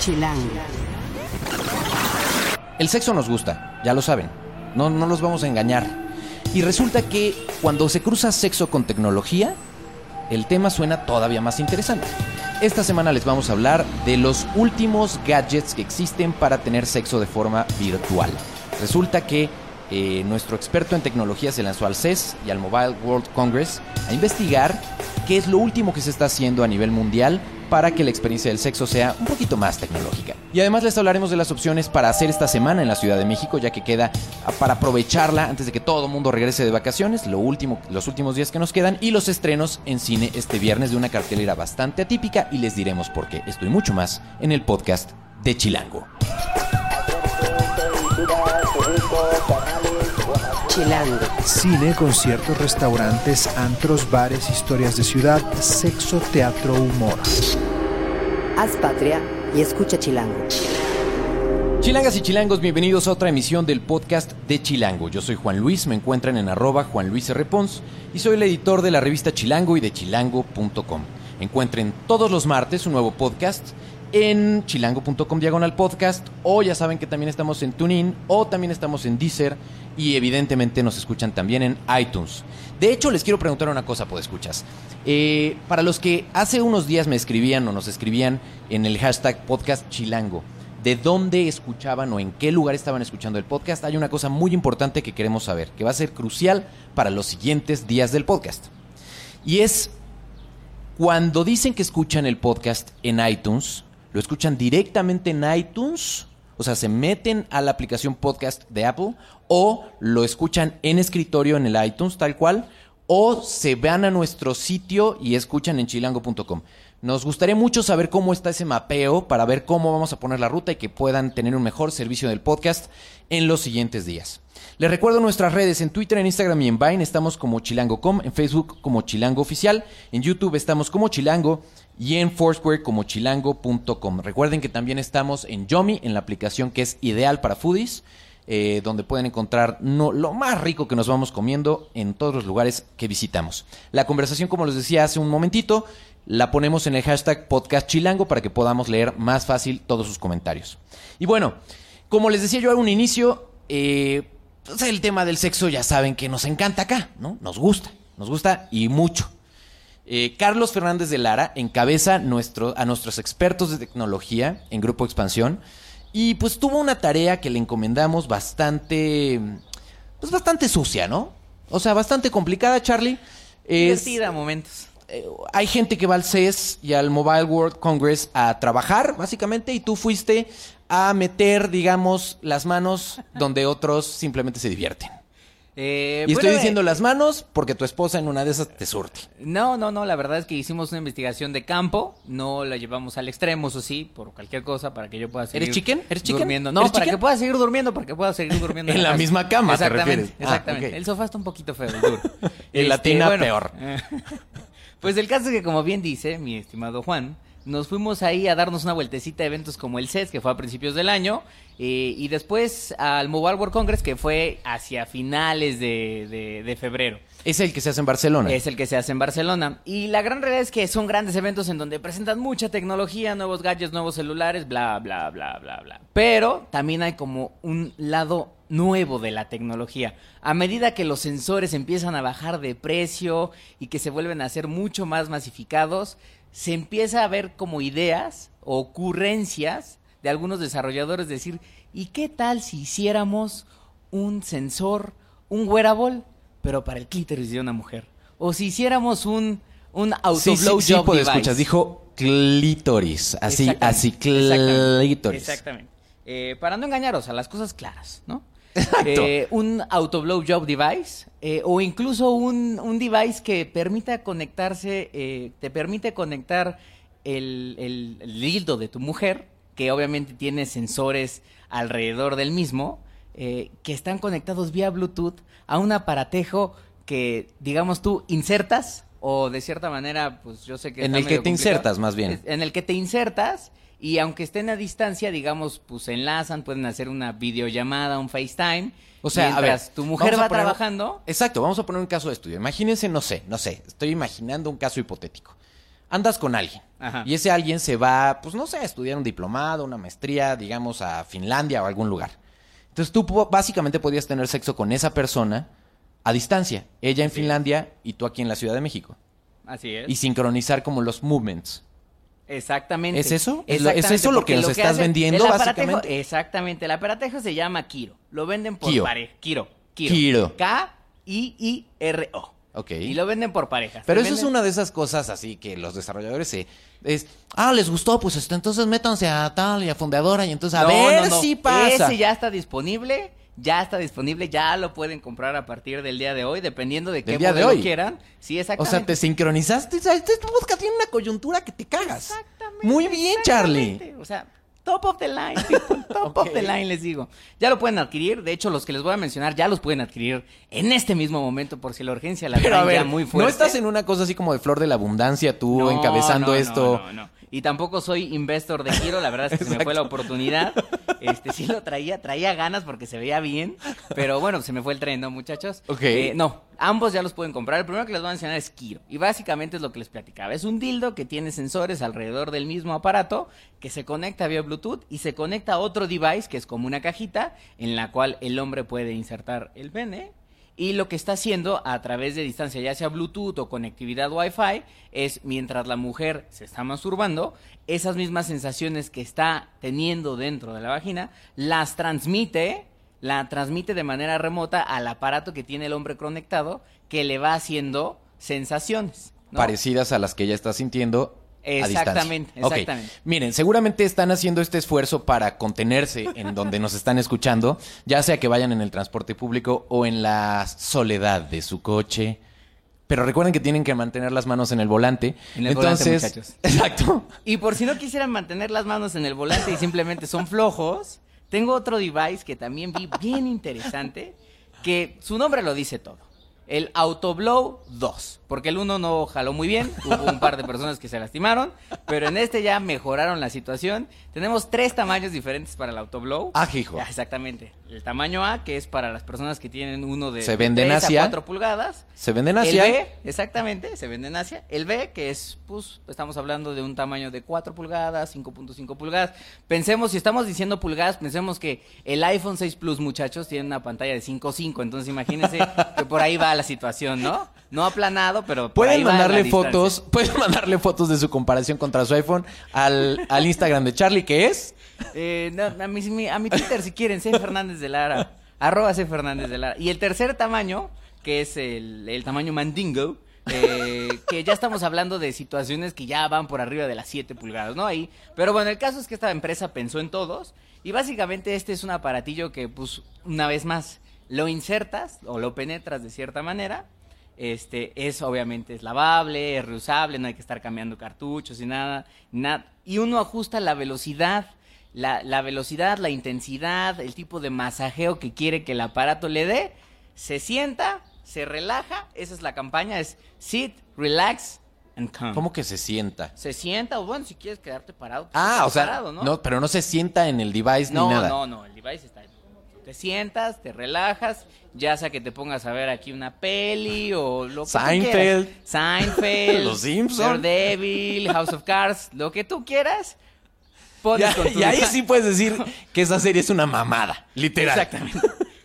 Chilango. El sexo nos gusta, ya lo saben. No, no los vamos a engañar. Y resulta que cuando se cruza sexo con tecnología, el tema suena todavía más interesante. Esta semana les vamos a hablar de los últimos gadgets que existen para tener sexo de forma virtual. Resulta que eh, nuestro experto en tecnología se lanzó al CES y al Mobile World Congress a investigar qué es lo último que se está haciendo a nivel mundial para que la experiencia del sexo sea un poquito más tecnológica. Y además les hablaremos de las opciones para hacer esta semana en la Ciudad de México, ya que queda ah, para aprovecharla antes de que todo el mundo regrese de vacaciones, lo último, los últimos días que nos quedan, y los estrenos en cine este viernes de una cartelera bastante atípica y les diremos por qué. Esto y mucho más en el podcast de Chilango. Chilango. Cine, conciertos, restaurantes, antros, bares, historias de ciudad, sexo, teatro, humor. Haz patria y escucha Chilango. Chilangas y chilangos, bienvenidos a otra emisión del podcast de Chilango. Yo soy Juan Luis, me encuentran en arroba Juan Luis R. Pons y soy el editor de la revista Chilango y de chilango.com. Encuentren todos los martes un nuevo podcast en chilango.com diagonal podcast o ya saben que también estamos en TuneIn o también estamos en Deezer y evidentemente nos escuchan también en iTunes. De hecho, les quiero preguntar una cosa, podescuchas. Eh, para los que hace unos días me escribían o nos escribían en el hashtag podcast chilango, de dónde escuchaban o en qué lugar estaban escuchando el podcast, hay una cosa muy importante que queremos saber, que va a ser crucial para los siguientes días del podcast. Y es cuando dicen que escuchan el podcast en iTunes, lo escuchan directamente en iTunes, o sea, se meten a la aplicación podcast de Apple, o lo escuchan en escritorio en el iTunes, tal cual, o se van a nuestro sitio y escuchan en chilango.com. Nos gustaría mucho saber cómo está ese mapeo para ver cómo vamos a poner la ruta y que puedan tener un mejor servicio del podcast en los siguientes días. Les recuerdo nuestras redes en Twitter, en Instagram y en Vine estamos como chilango.com, en Facebook como chilango oficial, en YouTube estamos como chilango y en Foursquare como chilango.com. Recuerden que también estamos en Yomi, en la aplicación que es ideal para foodies, eh, donde pueden encontrar no, lo más rico que nos vamos comiendo en todos los lugares que visitamos. La conversación, como les decía hace un momentito, la ponemos en el hashtag podcast chilango para que podamos leer más fácil todos sus comentarios. Y bueno, como les decía yo a un inicio, eh, pues el tema del sexo ya saben que nos encanta acá, ¿no? Nos gusta, nos gusta y mucho. Eh, Carlos Fernández de Lara encabeza nuestro, a nuestros expertos de tecnología en Grupo Expansión y pues tuvo una tarea que le encomendamos bastante, pues bastante sucia, ¿no? O sea, bastante complicada, Charlie. Es- Divertida a momentos. eh, hay gente que va al CES y al Mobile World Congress a trabajar, básicamente, y tú fuiste a meter, digamos, las manos donde otros simplemente se divierten. Eh, y estoy diciendo eh, las manos porque tu esposa en una de esas te surte. No, no, no, la verdad es que hicimos una investigación de campo, no la llevamos al extremo, eso sí, por cualquier cosa, para que yo pueda seguir ¿Eres chicken? ¿Eres chicken? durmiendo. No, ¿Eres para chicken? que pueda seguir durmiendo, para que pueda seguir durmiendo. En la casa. misma cama, ¿te Exactamente? Ah, exactamente. ok. El sofá está un poquito feo, y duro. En la tina, bueno, peor. Pues el caso es que, como bien dice mi estimado Juan, nos fuimos ahí a darnos una vueltecita a eventos como el CES, que fue a principios del año, eh, y después al Mobile World Congress, que fue hacia finales de, de- de febrero. Es el que se hace en Barcelona. Es el que se hace en Barcelona. Y la gran realidad es que son grandes eventos en donde presentan mucha tecnología, nuevos gadgets, nuevos celulares, bla, bla, bla, bla, bla. Pero también hay como un lado nuevo de la tecnología. A medida que los sensores empiezan a bajar de precio y que se vuelven a ser mucho más masificados, se empieza a ver como ideas o ocurrencias de algunos desarrolladores decir, ¿y qué tal si hiciéramos un sensor, un wearable, pero para el clítoris de una mujer? O si hiciéramos un, un sí, sí, auto sí, job puedo device. escuchar. Dijo clítoris. Así, Exactamente, así, exactamente, clítoris. Exactamente. Eh, para no engañaros, a las cosas claras, ¿no? Eh, un auto blowjob device eh, o incluso un, un device que permita conectarse, eh, te permite conectar el, el, el dildo de tu mujer, que obviamente tiene sensores alrededor del mismo, eh, que están conectados vía Bluetooth a un aparatejo que, digamos tú, insertas o de cierta manera, pues yo sé que... En está el que te complicado. insertas, más bien. En el que te insertas y aunque estén a distancia, digamos, pues se enlazan, pueden hacer una videollamada, un FaceTime. O sea, a ver, tu mujer va poner- trabajando. Exacto, vamos a poner un caso de estudio. Imagínense, no sé, no sé, estoy imaginando un caso hipotético. andas con alguien. Ajá. Y ese alguien se va, pues no sé, a estudiar un diplomado, una maestría, digamos, a Finlandia o algún lugar. Entonces tú básicamente podías tener sexo con esa persona a distancia. Ella en Finlandia y tú aquí en la Ciudad de México. Así es. Y sincronizar como los movements. Exactamente. ¿Es eso? ¿Es lo- eso lo que nos estás vendiendo, el básicamente? Exactamente. El aparatejo se llama Kiro. Lo venden por Kiro. pareja. Kiro. Kiro. Kiro. K-I-I-R-O. Ok. Y lo venden por parejas. Pero eso es una de esas cosas así que los desarrolladores se... Es, ah, les gustó, pues entonces métanse a tal y a fundadora y entonces a No, ver no, no. si pasa. Ese ya está disponible. Ya está disponible, ya lo pueden comprar a partir del día de hoy, dependiendo de qué día de modelo hoy. quieran. Sí, O exactamente. sea, te sincronizaste. o Este podcast tiene una coyuntura que te cagas. Exactamente. Muy bien, Charlie. exactamente. O sea, top of the line, people, top of the line, les digo. Ya lo pueden adquirir. De hecho, los que les voy a mencionar ya los pueden adquirir en este mismo momento, por si la urgencia la Pero a ya muy no fuerte. estás en una cosa así como de flor de la abundancia tú No, encabezando no, no, esto. no, no. Y tampoco soy investor de giro, la verdad es que se me fue la oportunidad. Este sí lo traía, traía ganas porque se veía bien, pero bueno, se me fue el tren, ¿no, muchachos? Ok. Eh, no, ambos ya los pueden comprar. El primero que les voy a mencionar es Kiro. Y básicamente es lo que les platicaba. Es un dildo que tiene sensores alrededor del mismo aparato que se conecta vía Bluetooth y se conecta a otro device que es como una cajita en la cual el hombre puede insertar el pene y lo que está haciendo a través de distancia, ya sea Bluetooth o conectividad Wi-Fi, es mientras la mujer se está masturbando, esas mismas sensaciones que está teniendo dentro de la vagina, las transmite, la transmite de manera remota al aparato que tiene el hombre conectado, que le va haciendo sensaciones. Parecidas a las que ella está sintiendo. A. Exactamente, exactamente. Miren, seguramente están haciendo este esfuerzo para contenerse en donde nos están escuchando, ya sea que vayan en el transporte público o en la soledad de su coche. Pero recuerden que tienen que mantener las manos en el volante. En el volante, Entonces, muchachos. Exacto. Y por si no quisieran mantener las manos en el volante y simplemente son flojos, tengo otro device que también vi bien interesante, que su nombre lo dice todo. El Autoblow 2, porque el 1 no jaló muy bien, hubo un par de personas que se lastimaron, pero en este ya mejoraron la situación. Tenemos tres tamaños diferentes para el Autoblow. Ah, hijo. Ya, Exactamente. El tamaño A, que es para las personas que tienen uno de Se vende en 3 Asia. a 4 pulgadas. Se vende en Asia. El B, exactamente, se vende en Asia. El B, que es, pues, estamos hablando de un tamaño de 4 pulgadas, 5.5 pulgadas. Pensemos, si estamos diciendo pulgadas, pensemos que el iPhone 6 Plus, muchachos, tiene una pantalla de 5.5. Entonces, imagínense que por ahí va la situación, ¿no? No aplanado, pero Pueden mandarle fotos, pueden mandarle fotos de su comparación contra su iPhone al, al Instagram de Charlie, que es Eh, no, a, mi, mi- a mi Twitter, si quieren, C. Fernández de Lara. Arroba C. Fernández de Lara. Y el tercer tamaño, que es el, el tamaño mandingo, eh, que ya estamos hablando de situaciones que ya van por arriba de las 7 pulgadas, ¿no? Ahí. Pero bueno, el caso es que esta empresa pensó en todos. Y básicamente este es un aparatillo que, pues, una vez más, lo insertas o lo penetras de cierta manera. Este, es obviamente es lavable, es reusable, no hay que estar cambiando cartuchos y nada, nada. Y uno ajusta la velocidad, la, la velocidad, la intensidad, el tipo de masajeo que quiere que el aparato le dé. Se sienta, se relaja, esa es la campaña, es sit, relax and come. ¿Cómo que se sienta? Se sienta, o bueno, si quieres quedarte parado. pues, Ah, o sea, parado, ¿no? pero no se sienta en el device no, ni nada. no, no, el device está. Te sientas, te relajas, ya sea que te pongas a ver aquí una peli o lo que tú Seinfeld. quieras. Seinfeld. Los Simpson. Daredevil, House of Cards, lo que tú quieras. Pones Ya- con tu y ahí sí puedes decir que esa serie es una mamada, literal. Exactamente.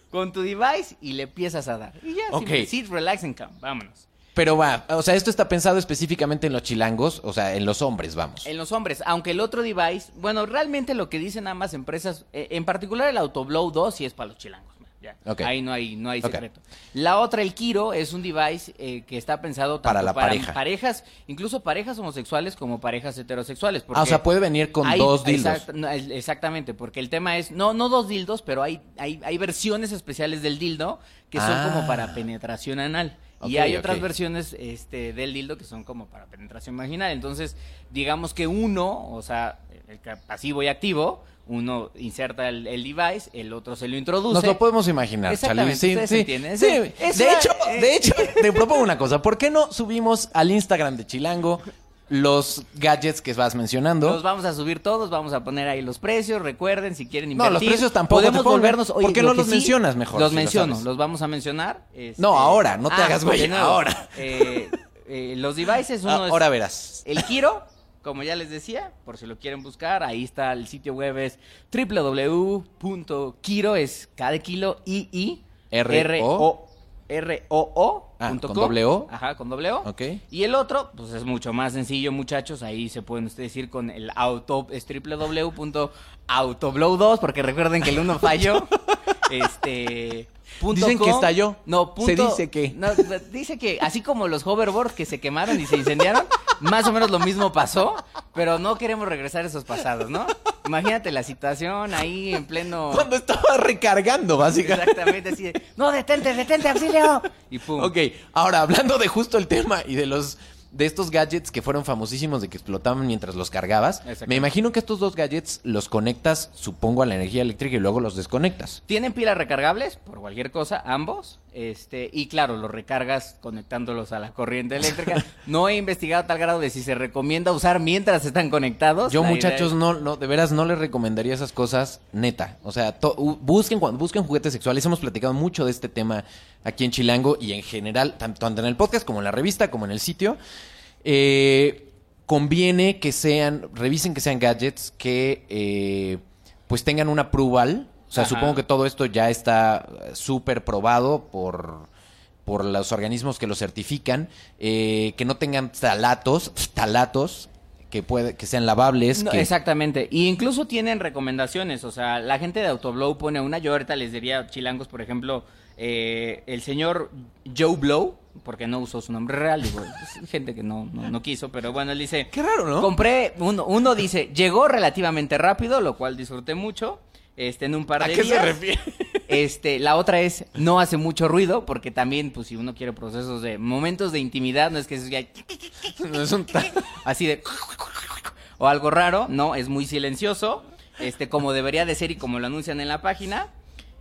Con tu device y le empiezas a dar. Y ya, Ok. simple, sit, relax and come. Vámonos. Pero va, o sea, esto está pensado específicamente en los chilangos, o sea, en los hombres, vamos. En los hombres, aunque el otro device, bueno, realmente lo que dicen ambas empresas, eh, en particular el Autoblow 2 sí es para los chilangos. ya. Ahí no hay, no hay secreto. La otra, el Kiro, es un device eh, que está pensado tanto Para la pareja. parejas, incluso parejas homosexuales como parejas heterosexuales. Ah, o sea, puede venir con hay- dos dildos. exact- no, es- exactamente, porque el tema es, no, no dos dildos, pero hay, hay, hay versiones especiales del dildo que son Ah. como para penetración anal. Y hay otras versiones este, del dildo que son como para penetración vaginal. Entonces, digamos que uno, o sea, el pasivo y activo, uno inserta el, el device, el otro se lo introduce. Nos lo podemos imaginar. Exactamente, Sí, sí, entienden. sí. De hecho, eh, de hecho, te propongo una cosa. ¿Por qué no subimos al Instagram de Chilango los gadgets que vas mencionando? Los vamos a subir todos, vamos a poner ahí los precios, recuerden si quieren No, invertir. los precios tampoco Podemos volvernos, ¿Por oye, qué lo no los sí, mencionas mejor, Los si menciono, los vamos a mencionar. este- No, ahora, no te Ah, hagas güey, ahora. Eh, eh, los devices, uno Ah, Ahora es verás. el Kiro, como ya les decía, por si lo quieren buscar, ahí está el sitio web es www.kiro es K de kilo I I R R O O R O O Ah, punto ¿con com. doble O? Ajá, con doble O. Ok. Y el otro, pues es mucho más sencillo, muchachos. Ahí se pueden ustedes ir con el auto, es www.autoblow2, porque recuerden que el uno falló. este. punto Dicen que com. estalló. No, Se punto- dice que. no, dice que así como los hoverboards que se quemaron y se incendiaron, más o menos lo mismo pasó, pero no queremos regresar a esos pasados, ¿no? Imagínate la situación ahí en pleno. Cuando estaba recargando, básicamente. Exactamente así. de, No, detente, detente, auxilio. Y pum. Ok, ahora hablando de justo el tema y de los de estos gadgets que fueron famosísimos de que explotaban mientras los cargabas, me imagino que estos dos gadgets los conectas, supongo, a la energía eléctrica y luego los desconectas. Tienen pilas recargables por cualquier cosa, ambos. Este, y claro, los recargas conectándolos a la corriente eléctrica. No he investigado a tal grado de si se recomienda usar mientras están conectados. Yo, muchachos, idea no, no, de veras no les recomendaría esas cosas, neta. O sea, to- busquen cuando busquen juguetes sexuales. Hemos platicado mucho de este tema aquí en Chilango y en general, tan- tanto en el podcast como en la revista, como en el sitio. Eh, conviene que sean, revisen que sean gadgets que eh, pues tengan un approval. O sea, Ajá. supongo que todo esto ya está eh, súper probado por por los organismos que lo certifican, eh, que no tengan talatos, talatos, que puede, que sean lavables, No, que Exactamente. Y incluso tienen recomendaciones. O sea, la gente de Autoblow pone una. Yo ahorita les diría, chilangos, por ejemplo, eh, el señor Joe Blow, porque no usó su nombre real, digo, gente que no, no, no quiso, pero bueno, él dice. Qué raro, ¿no? Compré, uno, uno dice, llegó relativamente rápido, lo cual disfruté mucho. Este, en un par ¿A de qué se días. refiere? Este, la otra es, no hace mucho ruido, porque también, pues, si uno quiere procesos de momentos de intimidad, no es que ya no es un así de o algo raro, no, es muy silencioso, este como debería de ser y como lo anuncian en la página.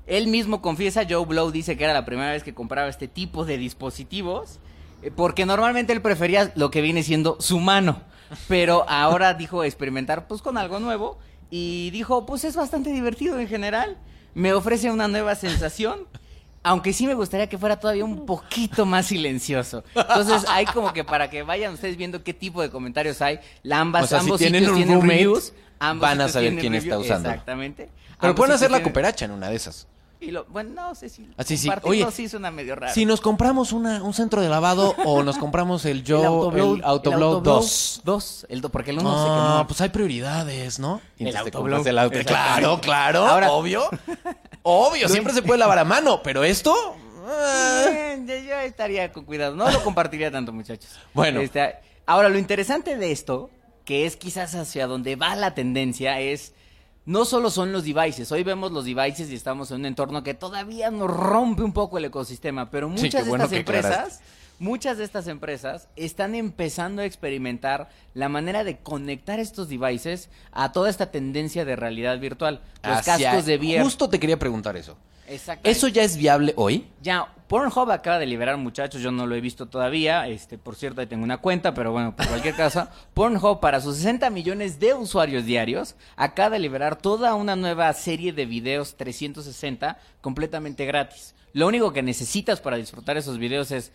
Él mismo confiesa, Joe Blow dice que era la primera vez que compraba este tipo de dispositivos, eh, porque normalmente él prefería lo que viene siendo su mano, pero ahora dijo experimentar pues con algo nuevo y dijo, pues es bastante divertido en general, me ofrece una nueva sensación. Aunque sí me gustaría que fuera todavía un poquito más silencioso. Entonces, hay como que para que vayan ustedes viendo qué tipo de comentarios hay, la ambas, O sea, si ambos tienen un tienen roommate, reviews, ambos van a saber quién está usando. Exactamente. Pero Ambos pueden hacer la tienen- cooperacha en una de esas. Y lo- bueno, no sé si. Así sí. compartirlo Oye, sí suena medio raro. Si nos compramos una, un centro de lavado o nos compramos el Joe, el Autoblow- Autoblow, el 2. Dos. El do- porque el uno se No, quemó. pues hay prioridades, ¿no? Y El Autoblow. el auto. Claro, claro, Ahora- obvio. Obvio, siempre se puede lavar a mano, pero esto... ah, yo, yo estaría con cuidado. No lo compartiría tanto, muchachos. Bueno. Este, ahora, lo interesante de esto, que es quizás hacia donde va la tendencia, es. No solo son los devices, hoy vemos los devices y estamos en un entorno que todavía nos rompe un poco el ecosistema, pero muchas de bueno estas empresas, aclaraste. muchas de estas empresas están empezando a experimentar la manera de conectar estos devices a toda esta tendencia de realidad virtual. Los hacia- cascos de VR. Justo te quería preguntar eso. Exactamente. ¿Eso ya es viable hoy? Ya, Pornhub acaba de liberar, muchachos, yo no lo he visto todavía, este, por cierto, ahí tengo una cuenta, pero bueno, por cualquier caso, Pornhub para sus 60 millones de usuarios diarios acaba de liberar toda una nueva serie de videos 360 completamente gratis. Lo único que necesitas para disfrutar esos videos es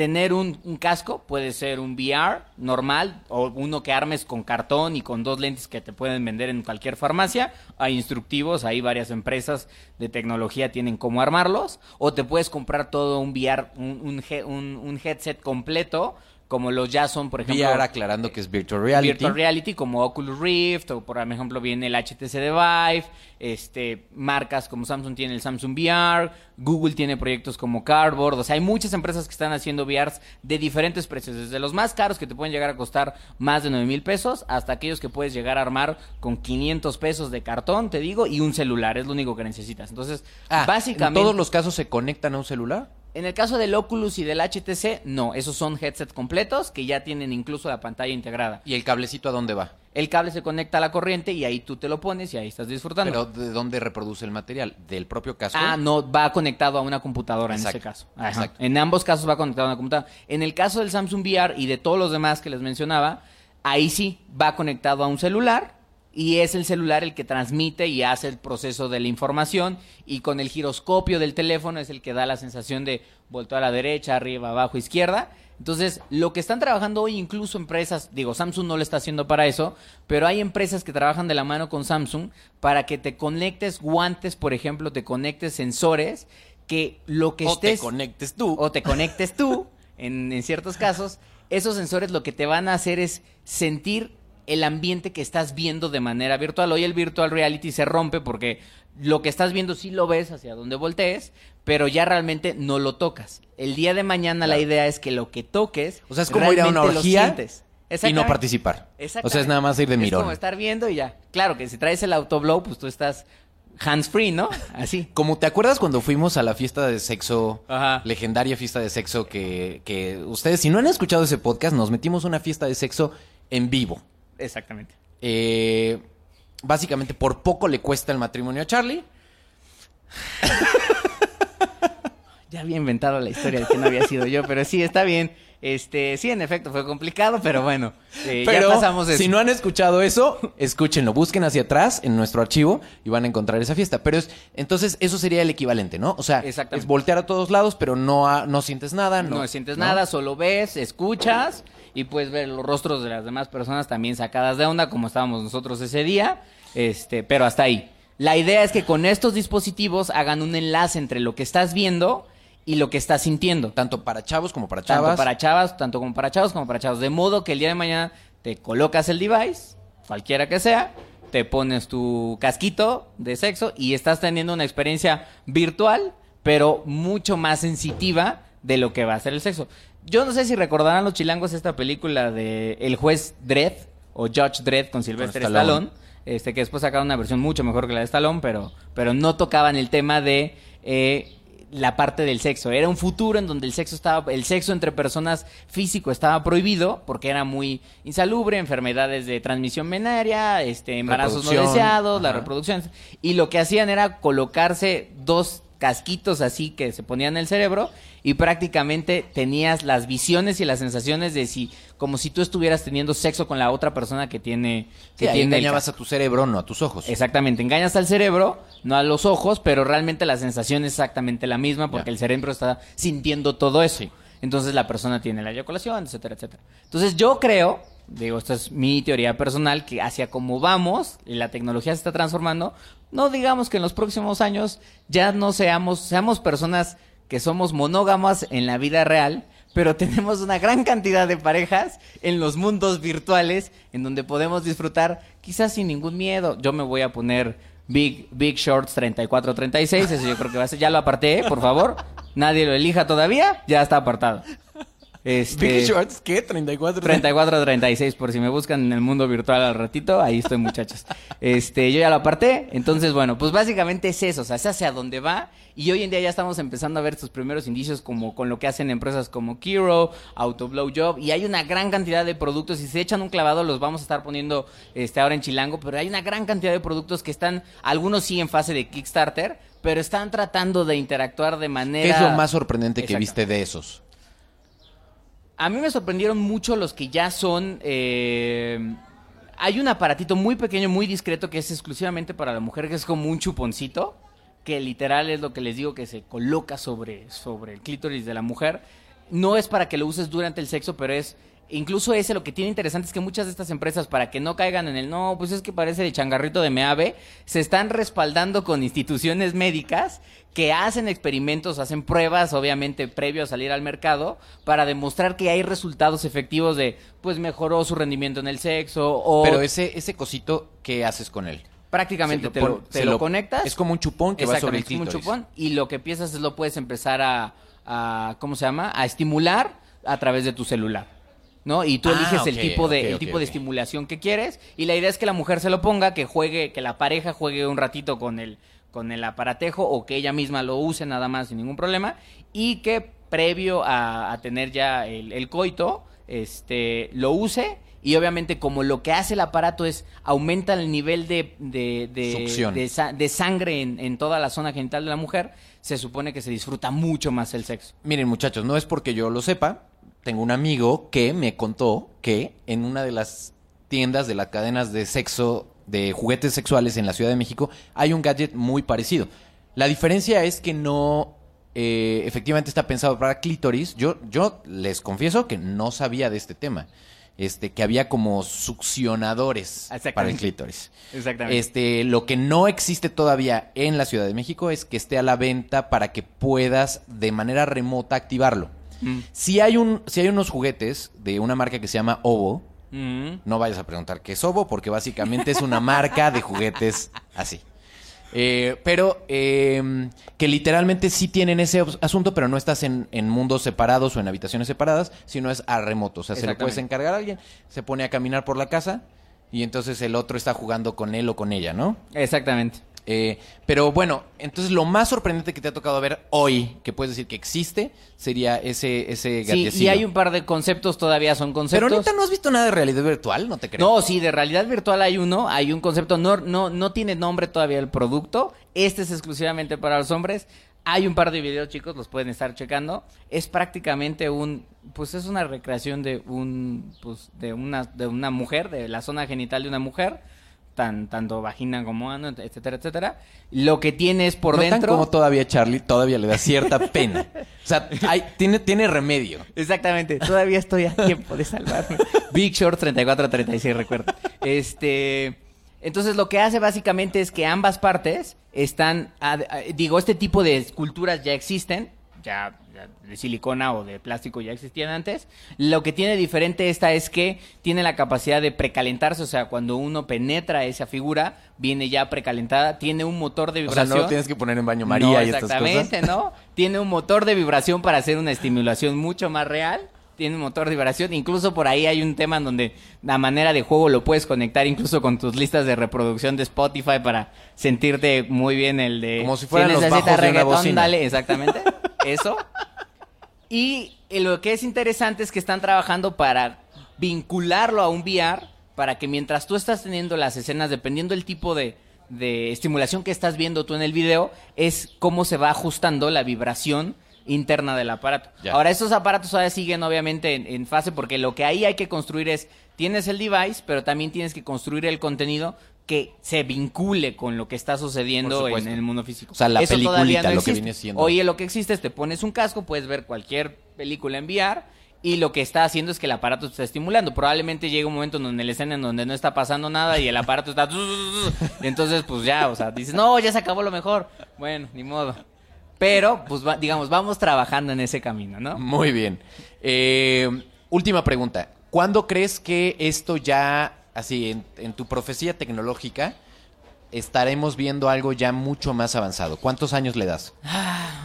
tener un, casco, puede ser un VR normal o uno que armes con cartón y con dos lentes que te pueden vender en cualquier farmacia. Hay instructivos, hay varias empresas de tecnología tienen cómo armarlos. O te puedes comprar todo un VR, un- un headset completo, como los ya son, por ejemplo. VR aclarando que es Virtual Reality. Virtual Reality como Oculus Rift o por ejemplo viene el HTC de Vive, este marcas como Samsung tiene el Samsung VR, Google tiene proyectos como Cardboard, o sea, hay muchas empresas que están haciendo VRs de diferentes precios, desde los más caros que te pueden llegar a costar más de 9 mil pesos hasta aquellos que puedes llegar a armar con 500 pesos de cartón, te digo, y un celular, es lo único que necesitas. Entonces, Ah, básicamente ¿En todos los casos se conectan a un celular? En el caso del Oculus y del HTC, no, esos son headsets completos que ya tienen incluso la pantalla integrada. ¿Y el cablecito a dónde va? El cable se conecta a la corriente y ahí tú te lo pones y ahí estás disfrutando. ¿Pero de dónde reproduce el material? ¿Del propio casco? ah, no, va conectado a una computadora en ese caso. Ajá. exacto. En ambos casos va conectado a una computadora. En el caso del Samsung VR y de todos los demás que les mencionaba, ahí sí va conectado a un celular y es el celular el que transmite y hace el proceso de la información y con el giroscopio del teléfono es el que da la sensación de volteo a la derecha, arriba, abajo, izquierda. Entonces, lo que están trabajando hoy incluso empresas, digo, Samsung no lo está haciendo para eso, pero hay empresas que trabajan de la mano con Samsung para que te conectes guantes, por ejemplo, te conectes sensores, que lo que O te estés... conectes tú. O te conectes tú, en, en ciertos casos, esos sensores lo que te van a hacer es sentir el ambiente que estás viendo de manera virtual. Hoy el virtual reality se rompe porque lo que estás viendo sí lo ves hacia donde voltees, pero ya realmente no lo tocas. El día de mañana la idea es que lo que toques, O sea, es como ir a una orgía y no participar. O sea, es nada más ir de Es mirón. como estar viendo y ya. Claro que si traes el autoblow, pues tú estás hands free, ¿no? Así. Como te acuerdas cuando fuimos a la fiesta de sexo, Ajá. legendaria fiesta de sexo que, que ustedes, si no han escuchado ese podcast, nos metimos a una fiesta de sexo en vivo. Exactamente. Eh, básicamente por poco le cuesta el matrimonio a Charlie. Ya había inventado la historia de que no había sido yo, pero sí, está bien. Este, sí, en efecto, fue complicado, pero bueno, eh, Pero ya pasamos eso. si no han escuchado eso, escúchenlo, busquen hacia atrás en nuestro archivo y van a encontrar esa fiesta. Pero es, entonces eso sería el equivalente, ¿no? O sea, Exactamente. es voltear a todos lados, pero no, a- no sientes nada. No, no, sientes nada, solo ves, escuchas y puedes ver los rostros de las demás personas también sacadas de onda, como estábamos nosotros ese día, este, pero hasta ahí. La idea es que con estos dispositivos hagan un enlace entre lo que estás viendo y lo que estás sintiendo. Tanto para chavos como para Tanto chavas. para chavas, tanto como para chavos como para chavos. De modo que el día de mañana te colocas el device, cualquiera que sea, te pones tu casquito de sexo y estás teniendo una experiencia virtual, pero mucho más sensitiva de lo que va a ser el sexo. Yo no sé si recordarán los chilangos esta película de El juez Dredd o Judge Dredd con Sylvester Stallone. Stallone. Este, que después sacaron una versión mucho mejor que la de Stallone, pero, pero no tocaban el tema de eh, la parte del sexo. Era un futuro en donde el sexo estaba, el sexo entre personas físico estaba prohibido porque era muy insalubre, enfermedades de transmisión venaria, este, embarazos no deseados, la reproducción. Y lo que hacían era colocarse dos casquitos así que se ponían en el cerebro y prácticamente tenías las visiones y las sensaciones de si como si tú estuvieras teniendo sexo con la otra persona que tiene que tiene engañabas a tu cerebro, no a tus ojos. Exactamente, engañas al cerebro, no a los ojos, pero realmente la sensación es exactamente la misma porque el cerebro está sintiendo todo eso. Entonces la persona tiene la eyaculación, etcétera, etcétera. Entonces yo creo, digo, esta es mi teoría personal, que hacia cómo vamos y la tecnología se está transformando, no digamos que en los próximos años ya no seamos, seamos personas que somos monógamas en la vida real, pero tenemos una gran cantidad de parejas en los mundos virtuales en donde podemos disfrutar quizás sin ningún miedo. Yo me voy a poner Big, Big Shorts 34-36, eso yo creo que va a ser, ya lo aparté, por favor. Nadie lo elija todavía, ya está apartado. Este, Big Shorts, ¿qué? 34. 34 36 por si me buscan en el mundo virtual al ratito, ahí estoy muchachos. Este, yo ya lo aparté, entonces bueno, pues básicamente es eso, o sea, es hacia dónde va y hoy en día ya estamos empezando a ver estos primeros indicios como con lo que hacen empresas como Kiro, Autoblow Job y hay una gran cantidad de productos y si se echan un clavado los vamos a estar poniendo este ahora en Chilango, pero hay una gran cantidad de productos que están algunos sí en fase de Kickstarter, pero están tratando de interactuar de manera ¿Qué es lo más sorprendente que viste de esos? A mí me sorprendieron mucho los que ya son. eh, hay un aparatito muy pequeño, muy discreto, que es exclusivamente para la mujer, que es como un chuponcito, que literal es lo que les digo que se coloca sobre, sobre el clítoris de la mujer. No es para que lo uses durante el sexo, pero es. Incluso ese lo que tiene interesante es que muchas de estas empresas, para que no caigan en el no, pues es que parece de changarrito de meave, se están respaldando con instituciones médicas que hacen experimentos, hacen pruebas, obviamente previo a salir al mercado, para demostrar que hay resultados efectivos de, pues mejoró su rendimiento en el sexo o Pero ese, ese cosito, ¿qué haces con él? prácticamente te, lo, te se lo conectas. Es como un chupón que va sobre el es como un chupón, y lo que empiezas es lo puedes empezar a, a- ¿cómo se llama? A estimular a través de tu celular. ¿No? Y tú Ah, eliges el tipo de el tipo de estimulación que quieres y la idea es que la mujer se lo ponga, que juegue, que la pareja juegue un ratito con el con el aparatejo o que ella misma lo use nada más sin ningún problema y que previo a, a tener ya el, el coito, este, lo use y obviamente como lo que hace el aparato es aumenta el nivel de, de, de- de sangre en, en toda la zona genital de la mujer, se supone que se disfruta mucho más el sexo. Miren, muchachos, no es porque yo lo sepa. Tengo un amigo que me contó que en una de las tiendas de las cadenas de sexo, de juguetes sexuales en la Ciudad de México, hay un gadget muy parecido. La diferencia es que no eh, efectivamente está pensado para clítoris. Yo, yo les confieso que no sabía de este tema. Este, que había como succionadores para el clítoris. Exactamente. Este, lo que no existe todavía en la Ciudad de México es que esté a la venta para que puedas de manera remota activarlo. Mm. Si hay un, si hay unos juguetes de una marca que se llama Ovo, Mm. no vayas a preguntar qué es Ovo, porque básicamente es una marca de juguetes así. Eh, pero eh, que literalmente sí tienen ese asunto, pero no estás en, en mundos separados o en habitaciones separadas, sino es a remoto. O sea, se lo puedes encargar a alguien, se pone a caminar por la casa y entonces el otro está jugando con él o con ella, ¿no? Exactamente. Eh, pero bueno, entonces lo más sorprendente que te ha tocado ver hoy, que puedes decir que existe, sería ese, ese Sí, y hay un par de conceptos, todavía son Pero conceptos. ahorita no has visto nada de realidad virtual, no te creo. No, sí, de realidad virtual hay uno, hay un concepto, no, no, no tiene nombre todavía el producto, este es exclusivamente para los hombres, hay un par de videos chicos, los pueden estar checando, es prácticamente un, pues es una recreación de un, pues de una, de una mujer, de la zona genital de una mujer, tan, tanto vagina como ano, etcétera, etcétera, lo que tiene es por Notan dentro... como todavía Charlie todavía le da cierta pena. O sea, hay- tiene, tiene remedio. Exactamente, todavía estoy a tiempo de salvarme. Big Short 34-36, recuerda. Este, entonces lo que hace básicamente es que ambas partes están, a- a- digo, este tipo de esculturas ya existen, ya de silicona o de plástico ya existían antes. Lo que tiene diferente esta es que tiene la capacidad de precalentarse, o sea, cuando uno penetra esa figura, viene ya precalentada, tiene un motor de O sea, vibración. no lo tienes que poner en baño María No, y estas cosas. exactamente, ¿no? Tiene un motor de vibración para hacer una estimulación mucho más real. Tiene un motor de vibración. Incluso por ahí hay un tema en donde la manera de juego lo puedes conectar incluso con tus listas de reproducción de Spotify para sentirte muy bien el de... Como si fueran los bajos de una reggaetón, bocina. Dale, exactamente. Eso. Y eh, lo que es interesante es que están trabajando para vincularlo a un VR para que mientras tú estás teniendo las escenas, dependiendo del tipo de, de estimulación que estás viendo tú en el video, es cómo se va ajustando la vibración interna del aparato. Ya. Ahora, estos aparatos todavía siguen obviamente en, en fase porque lo que ahí hay que construir es, tienes el device, pero también tienes que construir el contenido que se vincule con lo que está sucediendo en el mundo físico. O sea, la Eso lo que viene siendo. Oye, lo que existe es te pones un casco, puedes ver cualquier película en VR y lo que está haciendo es que el aparato te está estimulando. Probablemente llegue un momento en donde la escena en donde no está pasando nada y el aparato está... y entonces, pues ya, o sea, dices, no, ya se acabó lo mejor. Bueno, ni modo. Pero, pues, va- digamos, vamos trabajando en ese camino, ¿no? Muy bien. Eh, última pregunta. ¿Cuándo crees que esto ya, así, en, tu profecía tecnológica, estaremos viendo algo ya mucho más avanzado? ¿Cuántos años le das?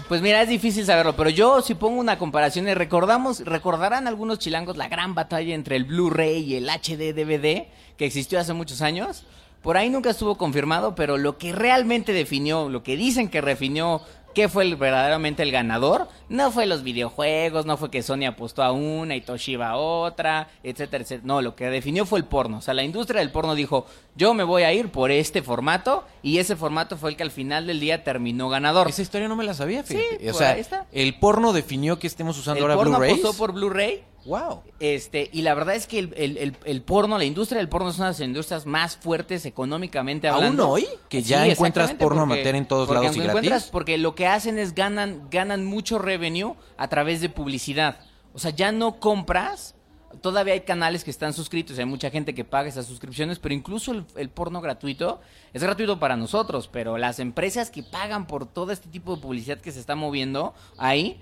Pues mira, es difícil saberlo, pero yo si pongo una comparación, recordamos, recordarán algunos chilangos la gran batalla entre el Blu-ray y el HD DVD que existió hace muchos años. Por ahí nunca estuvo confirmado, pero lo que realmente definió, lo que dicen que definió qué fue el- verdaderamente el ganador, no fue los videojuegos, no fue que Sony apostó a una y Toshiba a otra, etcétera, etcétera. No, lo que definió fue el porno. O sea, la industria del porno dijo, yo me voy a ir por este formato, y ese formato fue el que al final del día terminó ganador. Esa historia no me la sabía, fíjate. Sí, o sea, el porno definió que estemos usando el ahora porno Blu-rays. apostó por Blu-ray. Wow. Este, y la verdad es que el, el- el- el porno, la industria del porno es una de las industrias más fuertes económicamente ¿Aún hablando. hoy? Que ya encuentras porno porque- amateur en todos lados y gratis. Porque lo que hacen es ganan, ganan mucho revenue a través de publicidad. O sea, ya no compras. Todavía hay canales que están suscritos, hay mucha gente que paga esas suscripciones, pero incluso el, el porno gratuito es gratuito para nosotros, pero las empresas que pagan por todo este tipo de publicidad que se está moviendo ahí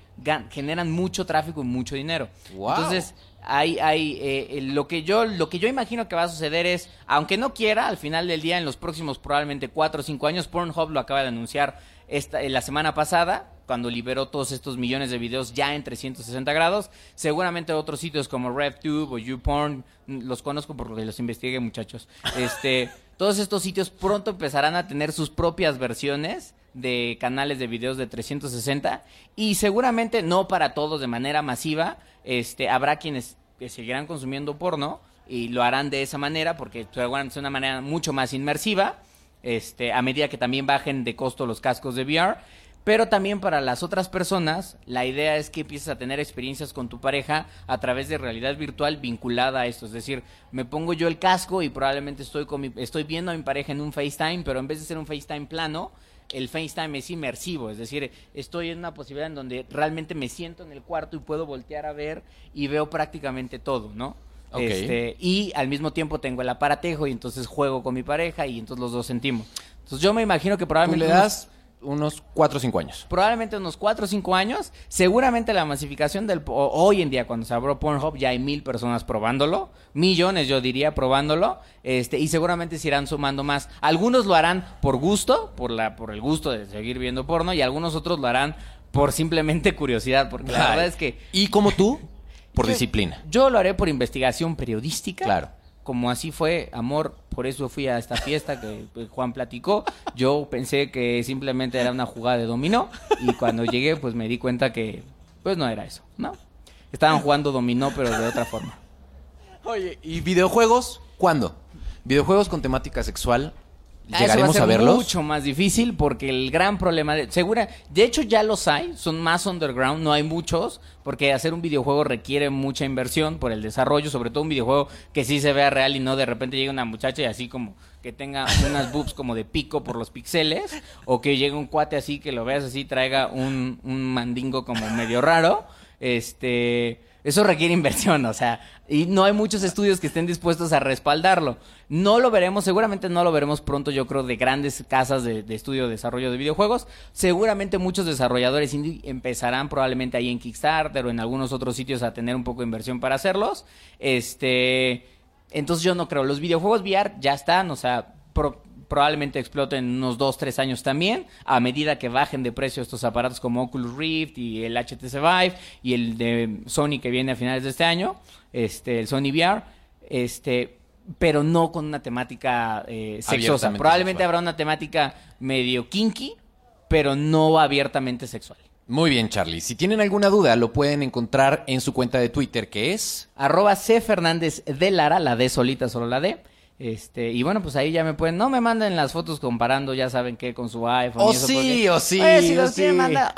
generan mucho tráfico y mucho dinero. Wow. Entonces, hay, hay eh, lo que yo lo que yo imagino que va a suceder es aunque no quiera al final del día en los próximos probablemente cuatro o cinco años Pornhub lo acaba de anunciar esta eh, la semana pasada cuando liberó todos estos millones de videos ya en 360 grados. Seguramente otros sitios como RevTube o YouPorn mm, los conozco porque los investigué muchachos. Este todos estos sitios pronto empezarán a tener sus propias versiones de canales de videos de 360 y seguramente no para todos de manera masiva, este habrá quienes que seguirán consumiendo porno y lo harán de esa manera porque seguramente es una manera mucho más inmersiva, este a medida que también bajen de costo los cascos de VR, pero también para las otras personas la idea es que empieces a tener experiencias con tu pareja a través de realidad virtual vinculada a esto, es decir, me pongo yo el casco y probablemente estoy con mi- estoy viendo a mi pareja en un FaceTime, pero en vez de ser un FaceTime plano, el FaceTime es inmersivo, es decir, estoy en una posibilidad en donde realmente me siento en el cuarto y puedo voltear a ver y veo prácticamente todo, ¿no? Este, y al mismo tiempo tengo el aparatejo y entonces juego con mi pareja y entonces los dos sentimos. Entonces yo me imagino que Tú probablemente le das unos 4 o 5 años. probablemente unos 4 o 5 años, seguramente la masificación del... Hoy en día, cuando se abrió Pornhub, ya hay mil personas probándolo, millones yo diría probándolo, este y seguramente se irán sumando más. Algunos lo harán por gusto, por, la, por el gusto de seguir viendo porno, y algunos otros lo harán por simplemente curiosidad, porque la Ay. verdad es que... Y como tú, por Yo- disciplina. Yo lo haré por investigación periodística. Claro. Como así fue, amor, por eso fui a esta fiesta que pues, Juan platicó. Yo pensé que simplemente era una jugada de dominó y cuando llegué pues me di cuenta que pues no era eso, ¿no? Estaban jugando dominó pero de otra forma. Oye, ¿y videojuegos? ¿Cuándo? Videojuegos con temática sexual. Ah, Eso va ¿Llegaremos a, ser a, verlos? mucho más difícil porque el gran problema de segura de hecho ya los hay son más underground no hay muchos porque hacer un videojuego requiere mucha inversión por el desarrollo sobre todo un videojuego que sí se vea real y no de repente llegue una muchacha y así como que tenga unas boobs como de pico por los pixeles o que llegue un cuate así que lo veas así traiga un, un mandingo como medio raro este eso requiere inversión, o sea, y no hay muchos estudios que estén dispuestos a respaldarlo. No lo veremos, seguramente no lo veremos pronto, yo creo, de grandes casas de, estudio de desarrollo de videojuegos. Seguramente muchos desarrolladores indie empezarán probablemente ahí en Kickstarter o en algunos otros sitios a tener un poco de inversión para hacerlos. Este, entonces yo no creo. Los videojuegos VR ya están, o sea, probablemente exploten en unos 2, 3 años también, a medida que bajen de precio estos aparatos como Oculus Rift y el HTC Vive y el de Sony que viene a finales de este año, este, el Sony VR, este, pero no con una temática eh, sexosa. Probablemente sexual. habrá una temática medio kinky, pero no abiertamente sexual. Muy bien, Charlie. Si tienen alguna duda, lo pueden encontrar en su cuenta de Twitter, que es... arroba C Fernández de Lara, la D solita, solo la D. Este, y bueno, pues ahí ya me pueden, no me manden las fotos comparando, ya saben qué, con su iPhone. Oh, y eso, sí, porque- oh, sí, Oye, si oh, sí.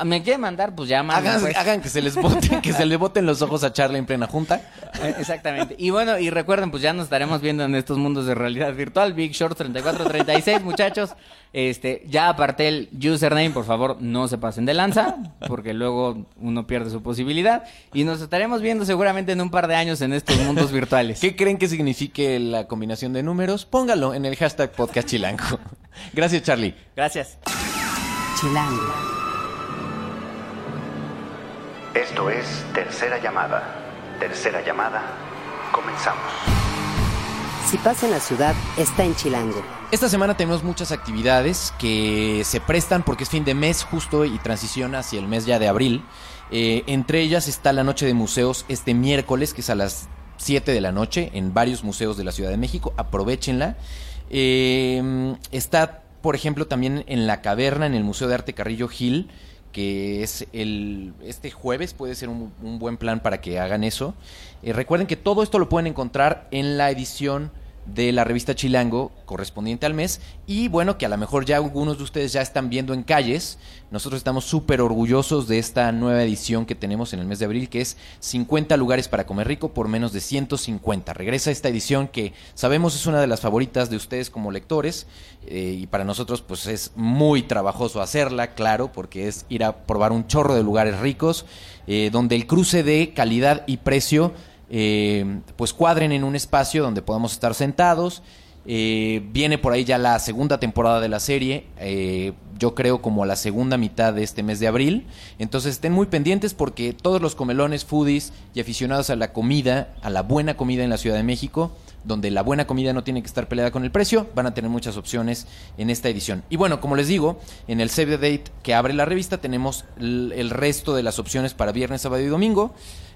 me quieren mandar, pues ya manden, Hagan, pues. hagan que se les boten, que se le boten los ojos a Charlie en plena junta. Eh, Exactamente. Y bueno, y recuerden, pues ya nos estaremos viendo en estos mundos de realidad virtual. Big Short 3436, muchachos. Este, ya aparté el username, por favor, no se pasen de lanza, porque luego uno pierde su posibilidad. Y nos estaremos viendo seguramente en un par de años en estos mundos virtuales. ¿Qué creen que signifique la combinación de números? Póngalo en el hashtag podcast chilango. Gracias, Charlie. Gracias. Chilango. Esto es Tercera Llamada. Tercera Llamada. Comenzamos. Si pasa en la ciudad, está en Chilango. Esta semana tenemos muchas actividades que se prestan porque es fin de mes justo y transiciona hacia el mes ya de abril. Eh, entre ellas está la Noche de Museos este miércoles, que es a las 7 de la noche, en varios museos de la Ciudad de México. Aprovechenla. Eh, está, por ejemplo, también en La Caverna, en el Museo de Arte Carrillo Gil, que es el este jueves puede ser un, buen plan para que hagan eso. Eh, recuerden que todo esto lo pueden encontrar en la edición de la revista Chilango correspondiente al mes. Y bueno que a lo mejor ya algunos de ustedes ya están viendo en calles. Nosotros estamos súper orgullosos de esta nueva edición que tenemos en el mes de abril que es 50 lugares para comer rico por menos de 150 regresa esta edición que sabemos es una de las favoritas de ustedes como lectores eh, y para nosotros pues es muy trabajoso hacerla claro porque es ir a probar un chorro de lugares ricos eh, donde el cruce de calidad y precio eh, pues cuadren en un espacio donde podamos estar sentados. Eh, viene por ahí ya la segunda temporada de la serie, eh, yo creo como a la segunda mitad de este mes de abril. Entonces estén muy pendientes porque todos los comelones, foodies y aficionados a la comida, a la buena comida en la Ciudad de México, donde la buena comida no tiene que estar peleada con el precio, van a tener muchas opciones en esta edición. Y bueno, como les digo, en el Save the Date que abre la revista tenemos el, resto de las opciones para viernes, sábado y domingo.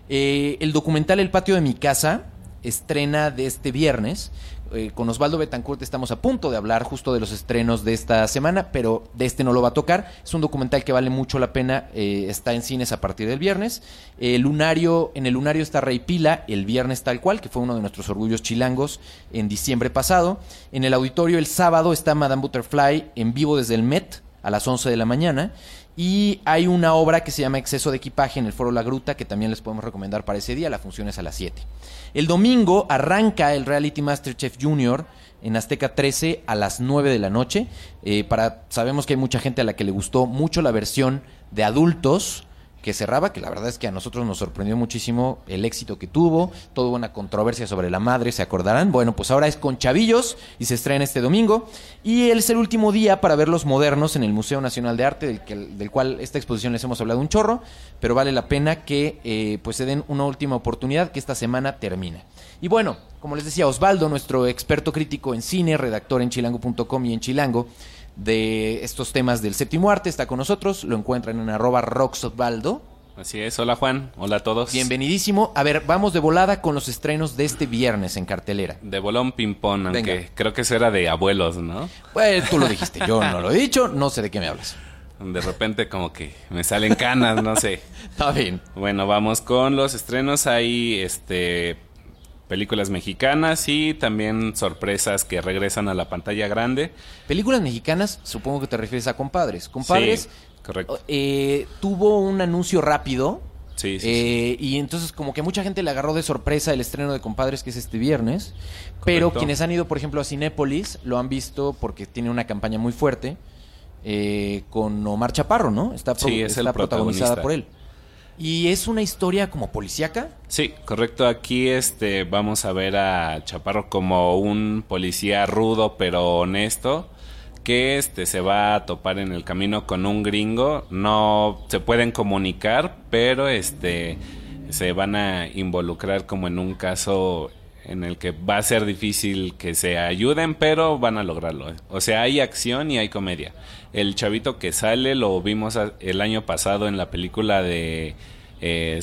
Eh, el documental El patio de mi casa estrena de este viernes. Eh, con Osvaldo Betancourt estamos a punto de hablar justo de los estrenos de esta semana, pero de este no lo va a tocar. Es un documental que vale mucho la pena, eh, está en cines a partir del viernes. El lunario, en el lunario está Rey Pila, el viernes tal cual, que fue uno de nuestros orgullos chilangos en diciembre pasado. En el auditorio el sábado está Madame Butterfly en vivo desde el Met a las 11 de la mañana. Y hay una obra que se llama Exceso de Equipaje en el Foro La Gruta, que también les podemos recomendar para ese día. La función es a las 7. El domingo arranca el Reality Masterchef Junior en Azteca 13 a las 9 de la noche. Eh, para, sabemos que hay mucha gente a la que le gustó mucho la versión de adultos que cerraba, que la verdad es que a nosotros nos sorprendió muchísimo el éxito que tuvo, toda una controversia sobre la madre, se acordarán. Bueno, pues ahora es con Chavillos y se estrena este domingo. Y es el último día para ver los modernos en el Museo Nacional de Arte, del, que- del cual esta exposición les hemos hablado un chorro, pero vale la pena que eh, pues se den una última oportunidad que esta semana termina. Y bueno, como les decía, Osvaldo, nuestro experto crítico en cine, redactor en chilango.com y en Chilango, de estos temas del séptimo arte, está con nosotros. Lo encuentran en arroba roxosvaldo. Así es, hola Juan, hola a todos. Bienvenidísimo. A ver, vamos de volada con los estrenos de este viernes en cartelera. De bolón ping-pong, aunque Venga. creo que eso era de abuelos, ¿no? Pues tú lo dijiste, yo no lo he dicho, no sé de qué me hablas. De repente como que me salen canas, no sé. Está bien. Bueno, vamos con los estrenos. Hay este películas mexicanas y también sorpresas que regresan a la pantalla grande. Películas mexicanas, supongo que te refieres a Compadres. Compadres Sí, correcto. eh, tuvo un anuncio rápido. Sí, sí, eh, Y entonces como que mucha gente le agarró de sorpresa el estreno de Compadres que es este viernes. Pero quienes han ido, por ejemplo, a Cinépolis lo han visto porque tiene una campaña muy fuerte eh, con Omar Chaparro, ¿no? Está, pro- Sí, es el está protagonizada protagonista. por él. Y es una historia como policíaca. Sí, correcto. Aquí este vamos a ver a Chaparro como un policía rudo pero honesto que este se va a topar en el camino con un gringo. No se pueden comunicar, pero este se van a involucrar como en un caso en el que va a ser difícil que se ayuden, pero van a lograrlo. O sea, hay acción y hay comedia. El chavito que sale lo vimos a- el año pasado en la película de eh,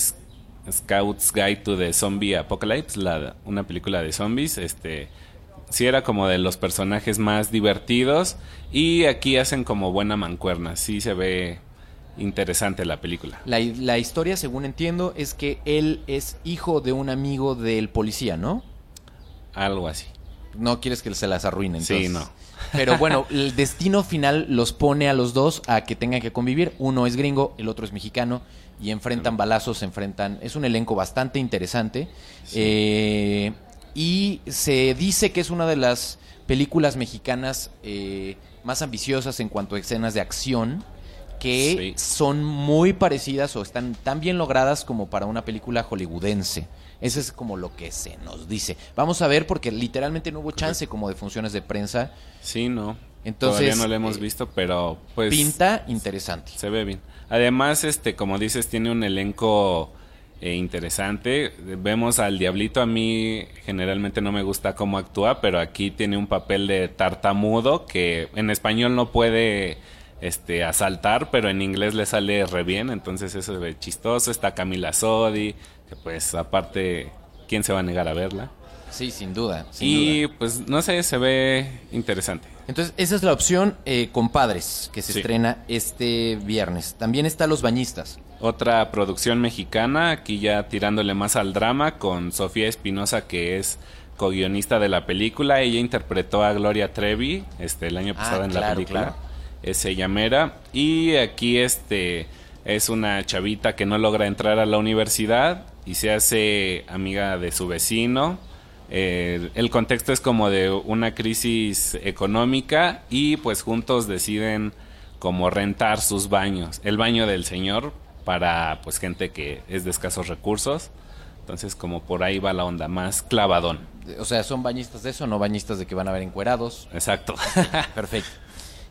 Scouts Guide to the Zombie Apocalypse, la, una película de zombies. Este, sí era como de los personajes más divertidos y aquí hacen como buena mancuerna. Sí se ve interesante la película. La, la historia, según entiendo, es que él es hijo de un amigo del policía, ¿no? Algo así. No quieres que se las arruinen. Sí, no. Pero bueno, el destino final los pone a los dos a que tengan que convivir. Uno es gringo, el otro es mexicano. Y enfrentan balazos, se enfrentan... Es un elenco bastante interesante. Eh, y se dice que es una de las películas mexicanas eh, más ambiciosas en cuanto a escenas de acción que Sí. son muy parecidas o están tan bien logradas como para una película hollywoodense. Eso es como lo que se nos dice. Vamos a ver porque literalmente no hubo chance como de funciones de prensa. Sí, no. Entonces, Todavía no lo hemos eh, visto, pero pues Pinta interesante. se ve bien. Además, este, como dices, tiene un elenco eh, interesante. Vemos al Diablito, a mí generalmente no me gusta cómo actúa, pero aquí tiene un papel de tartamudo que en español no puede este asaltar, pero en inglés le sale re bien, entonces eso se ve chistoso. Está Camila Sodi, que pues aparte, ¿quién se va a negar a verla? Sí, sin duda. sin y duda. pues no sé, se ve interesante. Entonces, esa es la opción eh, Compadres, que se Sí. estrena este viernes. También está Los Bañistas. Otra producción mexicana, aquí ya tirándole más al drama, con Sofía Espinosa, que es co-guionista de la película. Ella interpretó a Gloria Trevi este, el año Ah, pasado en la película. claro. Es Mera. Y aquí este es una chavita que no logra entrar a la universidad y se hace amiga de su vecino. Eh, el contexto es como de una crisis económica y pues juntos deciden como rentar sus baños, el baño del señor para pues gente que es de escasos recursos. Entonces como por ahí va la onda, más clavadón. O sea, ¿son bañistas de eso? No bañistas de que van a ver encuerados. Exacto. Perfecto.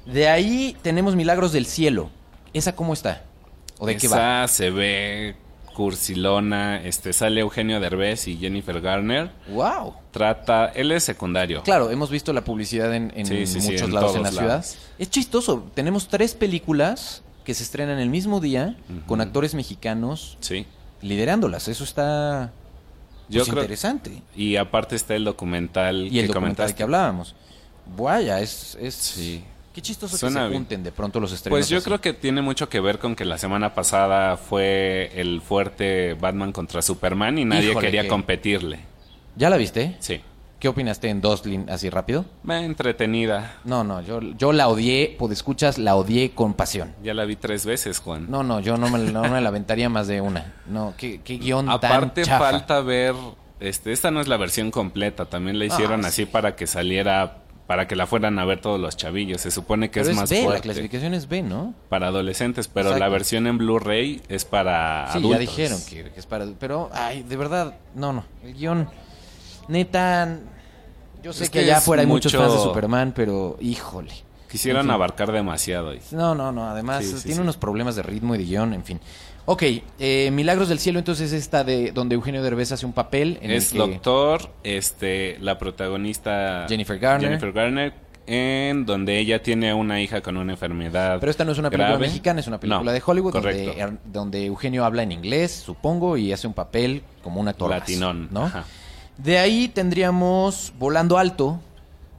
De ahí tenemos Milagros del Cielo. ¿Esa cómo está? ¿O de qué va? Esa se ve cursilona, este sale Eugenio Derbez y Jennifer Garner. ¡Wow! Trata, él es secundario. Claro, hemos visto la publicidad en, en Sí, sí, sí, muchos en lados en la todos ciudad. lados. Es chistoso. Tenemos tres películas que se estrenan el mismo día con actores mexicanos Sí. liderándolas. Eso está Yo pues, creo- interesante. Y aparte está el documental Y el que documental comentaste. que hablábamos. Vaya, es, es Sí. Qué chistoso Suena que se junten de pronto los estrenos. Pues yo así. creo que tiene mucho que ver con que la semana pasada fue el fuerte Batman contra Superman y nadie Híjole, quería que- competirle. ¿Ya la viste? Sí. ¿Qué opinaste en dos lin- así rápido? Me entretenida. No, no, yo, yo la odié, por escuchas, la odié con pasión. Ya la vi tres veces, Juan. No, no, yo no me, no me la aventaría más de una. No, qué, qué guion Aparte tan chafa. falta ver este, esta no es la versión completa, también la hicieron Ah, así para que saliera, para que la fueran a ver todos los chavillos. Se supone que Pero es, es más B, la fuerte clasificación es B, ¿no? para adolescentes, pero Exacto. la versión en Blu-ray es para Sí, adultos. ya dijeron que, que es para... Pero, ay, de verdad, no, no. El guion, neta... Yo sé Es que que allá afuera hay muchos mucho- fans de Superman, pero híjole. Quisieron En fin. abarcar demasiado. y- No, no, no. Además, Sí, sí, tiene unos problemas de ritmo y de guion, en fin. Ok, eh, Milagros del Cielo, entonces esta de donde Eugenio Derbez hace un papel en es el que... doctor, este, la protagonista Jennifer Garner. Jennifer Garner, en donde ella tiene una hija con una enfermedad. Pero esta no es una película grave. mexicana, es una película No, de Hollywood correcto. donde, Er- donde Eugenio habla en inglés, supongo, y hace un papel como un actor Latinón, ¿no? ajá. De ahí tendríamos Volando Alto,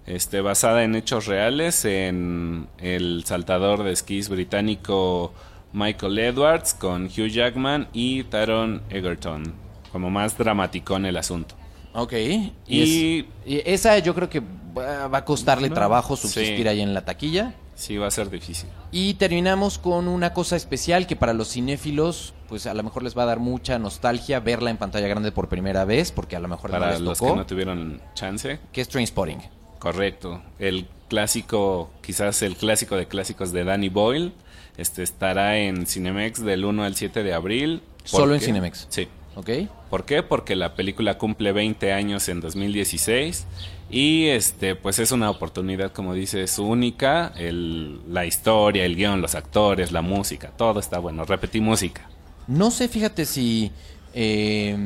este, basada en hechos reales, en el saltador de esquís británico Michael Edwards con Hugh Jackman y Taron Egerton. Como más dramaticón el asunto. Ok. Y- Y, y esa yo creo que va a costarle No, trabajo subsistir sí. ahí en la taquilla. Sí, va a ser difícil. Y terminamos con una cosa especial que para los cinéfilos, pues a lo mejor les va a dar mucha nostalgia verla en pantalla grande por primera vez, porque a lo mejor no Para les los tocó, que no tuvieron chance. que es Trainspotting. Correcto. El clásico, quizás el clásico de clásicos de Danny Boyle, este estará en Cinemex del 1 al 7 de abril. ¿Por Solo en? Cinemex. Sí. ¿Ok? ¿Por qué? Porque la película cumple 20 años en 2016 y este pues es una oportunidad, como dices, única. El, la historia, el guion, los actores, la música, todo está bueno. Repetí música. No sé, fíjate si eh,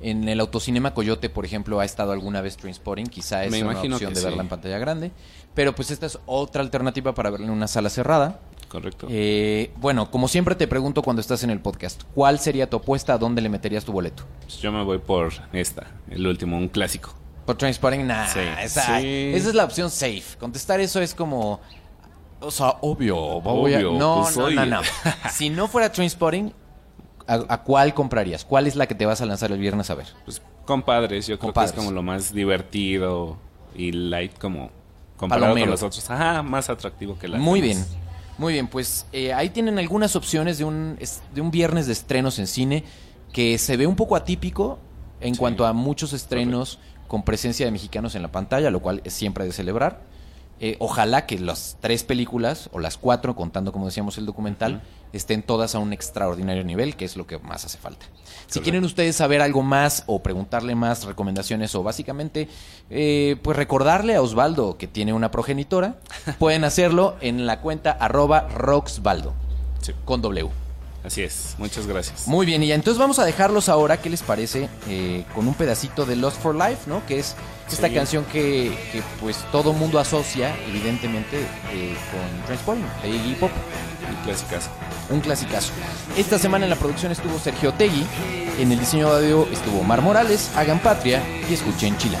en el autocinema Coyote, por ejemplo, ha estado alguna vez Trainspotting. Quizá es Me una opción de verla sí. en pantalla grande. Pero pues esta es otra alternativa para verla en una sala cerrada. Correcto. Eh, bueno, como siempre te pregunto cuando estás en el podcast, ¿cuál sería tu apuesta? ¿A dónde le meterías tu boleto? Pues yo me voy por esta, el último, un clásico. Por Trainspotting, nah, Sí. esa, Sí. esa es la opción safe. Contestar eso es como, o sea, obvio. voy a- Obvio, no, pues, no, no. si no fuera Trainspotting, ¿a, a cuál comprarías? ¿Cuál es la que te vas a lanzar el viernes a ver? Pues compadres, yo creo que es como lo más divertido y light como comparado Palomero. con los otros. Ajá, más atractivo que la Muy bien, muy bien. Pues eh, ahí tienen algunas opciones de un, de un viernes de estrenos en cine que se ve un poco atípico en Sí. cuanto a muchos estrenos con presencia de mexicanos en la pantalla, lo cual es siempre de celebrar. Eh, ojalá que las tres películas, o las cuatro, contando como decíamos el documental, estén todas a un extraordinario nivel, que es lo que más hace falta. Si quieren ustedes saber algo más o preguntarle más recomendaciones o básicamente eh, pues recordarle a Osvaldo que tiene una progenitora, pueden hacerlo en la cuenta arroba roxvaldo Sí, con W. así es. Muchas gracias. Muy bien, y ya entonces vamos a dejarlos ahora, ¿qué les parece? Eh, con un pedacito de Lost for Life, ¿no? Que es esta Sí. canción que, que, pues todo mundo asocia, evidentemente, eh, con Transporting, de Iggy Pop. Un clasicazo. Un clasicazo. Esta semana en la producción estuvo Sergio Tegui, en el diseño de audio estuvo Mar Morales, hagan patria y escuchen Chilán.